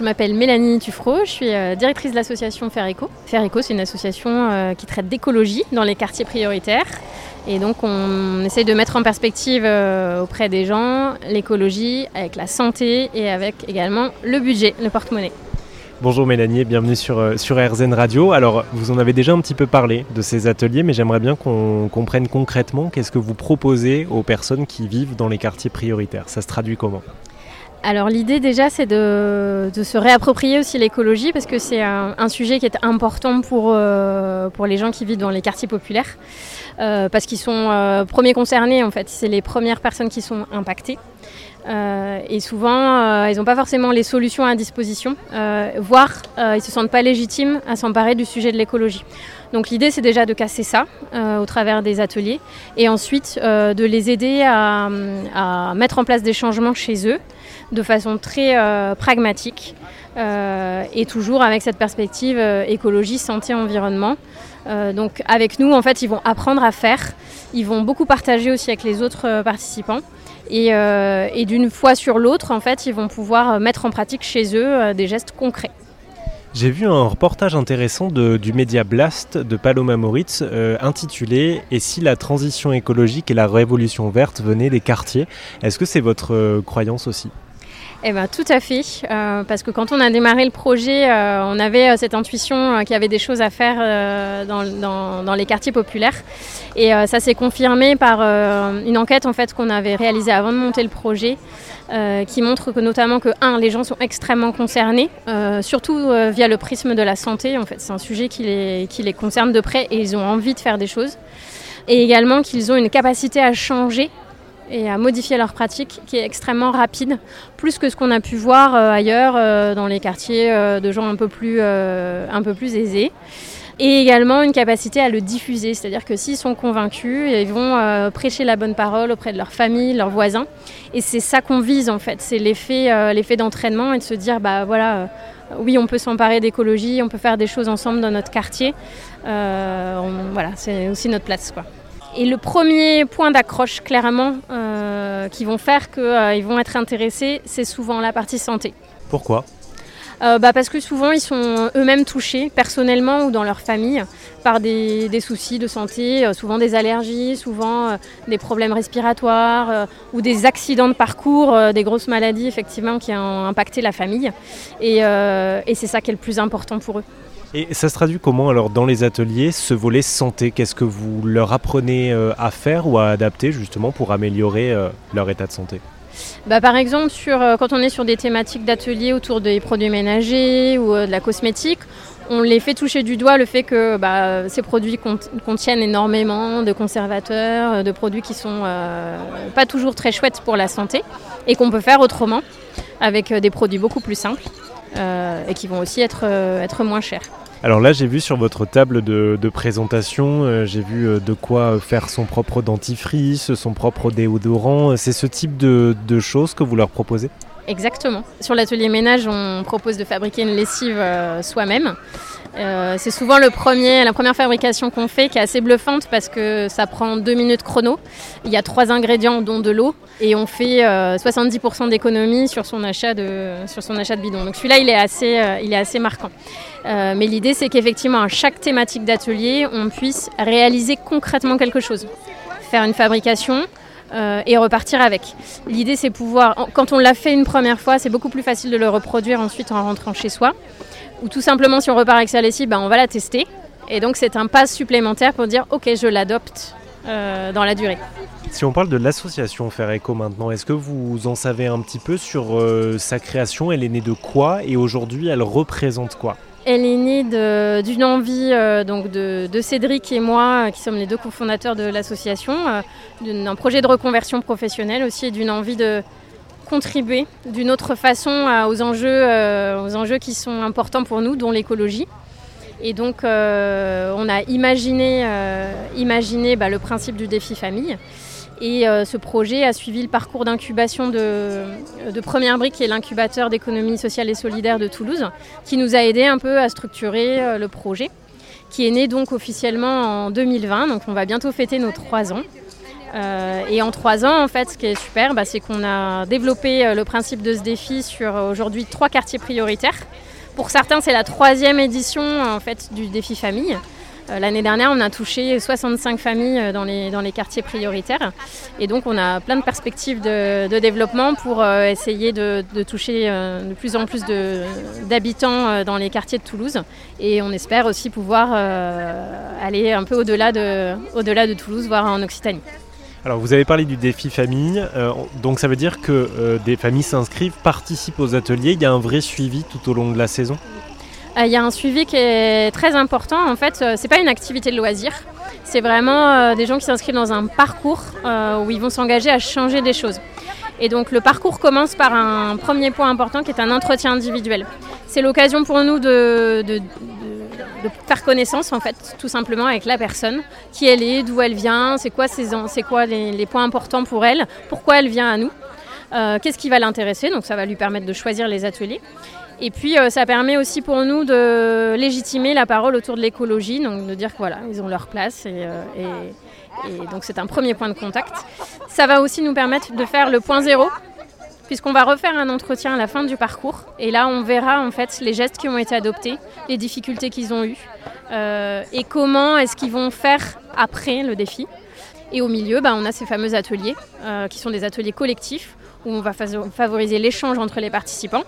Je m'appelle Mélanie Tuffreau, je suis euh, directrice de l'association Faire Éco. Faire Éco, c'est une association euh, qui traite d'écologie dans les quartiers prioritaires. Et donc on essaye de mettre en perspective euh, auprès des gens l'écologie avec la santé et avec également le budget, le porte-monnaie. Bonjour Mélanie bienvenue sur, sur RZN Radio. Alors vous en avez déjà un petit peu parlé de ces ateliers, mais j'aimerais bien qu'on comprenne concrètement qu'est-ce que vous proposez aux personnes qui vivent dans les quartiers prioritaires. Ça se traduit comment? Alors l'idée déjà c'est de, se réapproprier aussi l'écologie parce que c'est un, sujet qui est important pour, euh, pour les gens qui vivent dans les quartiers populaires euh, parce qu'ils sont euh, premiers concernés en fait, c'est les premières personnes qui sont impactées. Et souvent, ils n'ont pas forcément les solutions à disposition, voire ils ne se sentent pas légitimes à s'emparer du sujet de l'écologie. Donc l'idée, c'est déjà de casser ça au travers des ateliers et ensuite de les aider à, mettre en place des changements chez eux de façon très euh, pragmatique euh, et toujours avec cette perspective euh, écologie, santé, environnement. donc avec nous, en fait, ils vont apprendre à faire, ils vont beaucoup partager aussi avec les autres participants. Et, d'une fois sur l'autre, en fait, ils vont pouvoir mettre en pratique chez eux des gestes concrets. J'ai vu un reportage intéressant du média Blast de Paloma Moritz intitulé Et si la transition écologique et la révolution verte venaient des quartiers? Est-ce que c'est votre croyance aussi? Eh ben, tout à fait, euh, parce que quand on a démarré le projet, euh, on avait euh, cette intuition qu'il y avait des choses à faire dans, dans, les quartiers populaires. Et ça s'est confirmé par une enquête en fait, qu'on avait réalisée avant de monter le projet, qui montre que notamment que, un, les gens sont extrêmement concernés, surtout via le prisme de la santé. En fait, c'est un sujet qui les, qui les concerne de près et ils ont envie de faire des choses. Et également qu'ils ont une capacité à changer et à modifier leur pratique qui est extrêmement rapide, plus que ce qu'on a pu voir euh, ailleurs euh, dans les quartiers euh, de gens un peu plus, aisés. Et également une capacité à le diffuser, c'est-à-dire que s'ils sont convaincus, ils vont prêcher la bonne parole auprès de leur famille, leurs voisins. Et c'est ça qu'on vise en fait, c'est l'effet, l'effet d'entraînement et de se dire, bah voilà, oui, on peut s'emparer d'écologie, on peut faire des choses ensemble dans notre quartier. voilà, c'est aussi notre place quoi. Et le premier point d'accroche, clairement, euh, qui vont faire qu'ils euh, vont être intéressés, c'est souvent la partie santé. Pourquoi? Euh, bah parce que souvent ils sont eux-mêmes touchés personnellement ou dans leur famille par des, soucis de santé, souvent des allergies, souvent des problèmes respiratoires ou des accidents de parcours, des grosses maladies effectivement qui ont impacté la famille. et c'est ça qui est le plus important pour eux. Et ça se traduit comment alors dans les ateliers, ce volet santé? Qu'est-ce que vous leur apprenez euh, à faire ou à adapter justement pour améliorer euh, leur état de santé? Bah, par exemple, sur, euh, quand on est sur des thématiques d'ateliers autour des produits ménagers ou de la cosmétique, on les fait toucher du doigt le fait que bah, ces produits contiennent énormément de conservateurs, de produits qui sont pas toujours très chouettes pour la santé et qu'on peut faire autrement avec des produits beaucoup plus simples et qui vont aussi être moins chers. Alors là, j'ai vu sur votre table de, présentation, euh, j'ai vu euh, de quoi faire son propre dentifrice, son propre déodorant. C'est ce type de, choses que vous leur proposez? Exactement. Sur l'atelier ménage, on propose de fabriquer une lessive euh, soi-même. Euh, c'est souvent le premier, la première fabrication qu'on fait qui est assez bluffante parce que ça prend deux minutes chrono. Il y a trois ingrédients dont de l'eau et on fait 70% euh, d'économie sur son achat de sur son achat de bidon. Donc celui-là il est assez euh, il est assez marquant. mais l'idée c'est qu'effectivement à chaque thématique d'atelier on puisse réaliser concrètement quelque chose, faire une fabrication, et repartir avec. L'idée, c'est pouvoir, quand on l'a fait une première fois, c'est beaucoup plus facile de le reproduire ensuite en rentrant chez soi. Ou tout simplement, si on repart avec sa lessive, ben, on va la tester. Et donc, c'est un pas supplémentaire pour dire ok, je l'adopte euh, dans la durée. Si on parle de l'association Faire Eco maintenant, est-ce que vous en savez un petit peu sur euh, sa création? Elle est née de quoi? Et aujourd'hui elle représente quoi? Elle est née d'une envie euh, donc de, Cédric et moi, qui sommes les deux cofondateurs de l'association, d'un projet de reconversion professionnelle aussi et d'une envie de, contribuer d'une autre façon aux, enjeux, euh, aux enjeux qui sont importants pour nous, dont l'écologie. Et donc, euh, on a imaginé, euh, imaginé bah, le principe du défi famille. Et ce projet a suivi le parcours d'incubation de, de, Première Brique, qui est l'incubateur d'économie sociale et solidaire de Toulouse, qui nous a aidé un peu à structurer le projet, qui est né donc officiellement en 2020. Donc, on va bientôt fêter nos trois ans. Et en trois ans, en fait, ce qui est super, bah, c'est qu'on a développé le principe de ce défi sur aujourd'hui trois quartiers prioritaires. Pour certains, c'est la troisième édition en fait du défi famille. Euh, l'année dernière, on a touché 65 familles euh, dans les, dans les quartiers prioritaires. Et donc, on a plein de perspectives de, développement pour euh, essayer de, toucher de plus en plus d'habitants dans les quartiers de Toulouse. Et on espère aussi pouvoir aller un peu au-delà de, au -delà de Toulouse, voire en Occitanie. Alors vous avez parlé du défi famille, donc ça veut dire que des familles s'inscrivent, participent aux ateliers, il y a un vrai suivi tout au long de la saison? Euh, il y a un suivi qui est très important. En fait, euh, c'est pas une activité de loisir. C'est vraiment euh, des gens qui s'inscrivent dans un parcours où ils vont s'engager à changer des choses. Et donc le parcours commence par un premier point important qui est un entretien individuel. C'est l'occasion pour nous de, faire connaissance en fait, tout simplement avec la personne, qui elle est, d'où elle vient, c'est quoi, c'est quoi les, points importants pour elle, pourquoi elle vient à nous, qu'est-ce qui va l'intéresser, donc ça va lui permettre de choisir les ateliers. Et puis euh, ça permet aussi pour nous de légitimer la parole autour de l'écologie, donc de dire voilà, ils ont leur place et, euh, donc c'est un premier point de contact. Ça va aussi nous permettre de faire le point zéro, puisqu'on va refaire un entretien à la fin du parcours et là on verra en fait les gestes qui ont été adoptés, les difficultés qu'ils ont eues euh, et comment est-ce qu'ils vont faire après le défi. Et au milieu, bah, on a ces fameux ateliers qui sont des ateliers collectifs où on va favoriser l'échange entre les participants.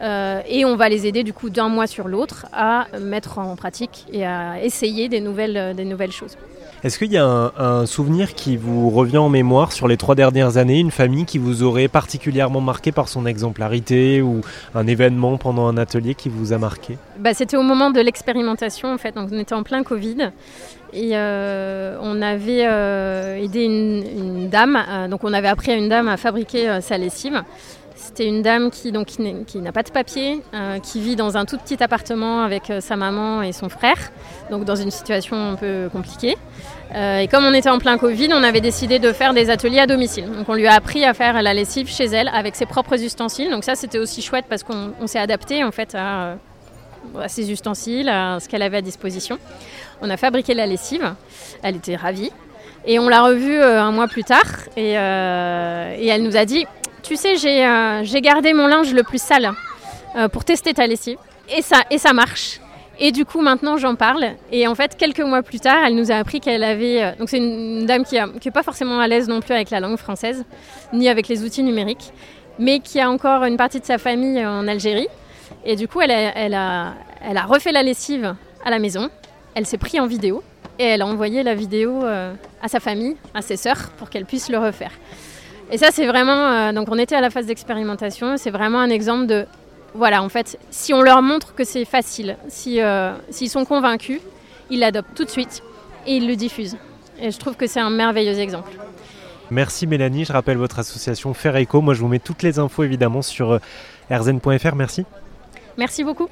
Euh, et on va les aider du coup d'un mois sur l'autre à mettre en pratique et à essayer euh, des nouvelles choses. Est-ce qu'il y a un, souvenir qui vous revient en mémoire sur les trois dernières années, une famille qui vous aurait particulièrement marqué par son exemplarité ou un événement pendant un atelier qui vous a marqué? Bah, C'était au moment de l'expérimentation en fait, donc on était en plein Covid et euh, on avait aidé une, une dame, donc on avait appris à une dame à fabriquer sa lessive. C'était une dame qui, donc, qui n'a pas de papier, euh, qui vit dans un tout petit appartement avec euh, sa maman et son frère, donc dans une situation un peu compliquée. Euh, et comme on était en plein Covid, on avait décidé de faire des ateliers à domicile. Donc on lui a appris à faire la lessive chez elle avec ses propres ustensiles. Donc ça c'était aussi chouette parce qu'on s'est adapté en fait à, ses ustensiles, à ce qu'elle avait à disposition. On a fabriqué la lessive. Elle était ravie. Et on l'a revue un mois plus tard et, et elle nous a dit tu sais, euh, j'ai gardé mon linge le plus sale euh, pour tester ta lessive. Et ça, et ça marche. Et du coup, maintenant, j'en parle. Et en fait, quelques mois plus tard, elle nous a appris qu'elle avait. Euh, donc, c'est une dame qui n'est pas forcément à l'aise non plus avec la langue française, ni avec les outils numériques, mais qui a encore une partie de sa famille en Algérie. Et du coup, elle a, elle a, refait la lessive à la maison. Elle s'est pris en vidéo et elle a envoyé la vidéo à sa famille, à ses sœurs, pour qu'elle puisse le refaire. Et ça, c'est vraiment. Euh, donc, on était à la phase d'expérimentation. C'est vraiment un exemple de. Voilà, en fait, si on leur montre que c'est facile, euh, s'ils sont convaincus, ils l'adoptent tout de suite et ils le diffusent. Et je trouve que c'est un merveilleux exemple. Merci Mélanie, je rappelle votre association Faire Eco. Moi je vous mets toutes les infos évidemment sur euh, rzn.fr. Merci. Merci beaucoup.